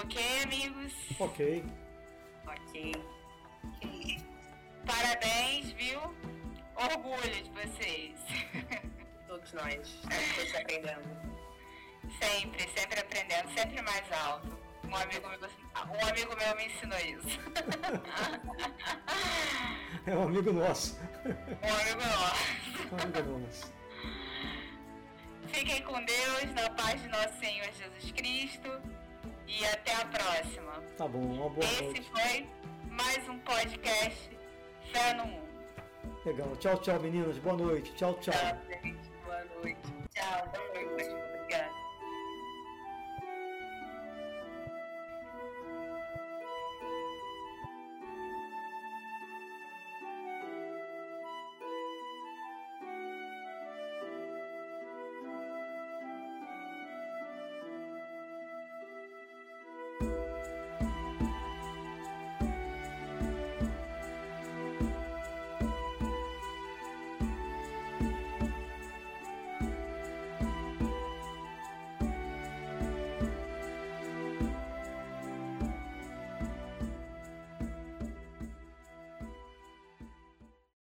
Ok, amigos?
Ok.
Ok.
Parabéns, viu? Orgulho de vocês. (laughs)
Todos nós, estamos aprendendo.
Sempre, sempre aprendendo, sempre mais alto. Um amigo, meu, um amigo meu me ensinou isso.
É um amigo nosso.
Um amigo nosso.
Um amigo nosso.
Fiquem com Deus, na paz de nosso Senhor Jesus Cristo. E até a próxima.
Tá bom, uma boa
Esse
noite.
foi mais um podcast Fé no Mundo.
Legal. Tchau, tchau, meninas. Boa noite. Tchau, tchau.
Tchau, gente. Boa noite.
Tchau, boa noite. Obrigada.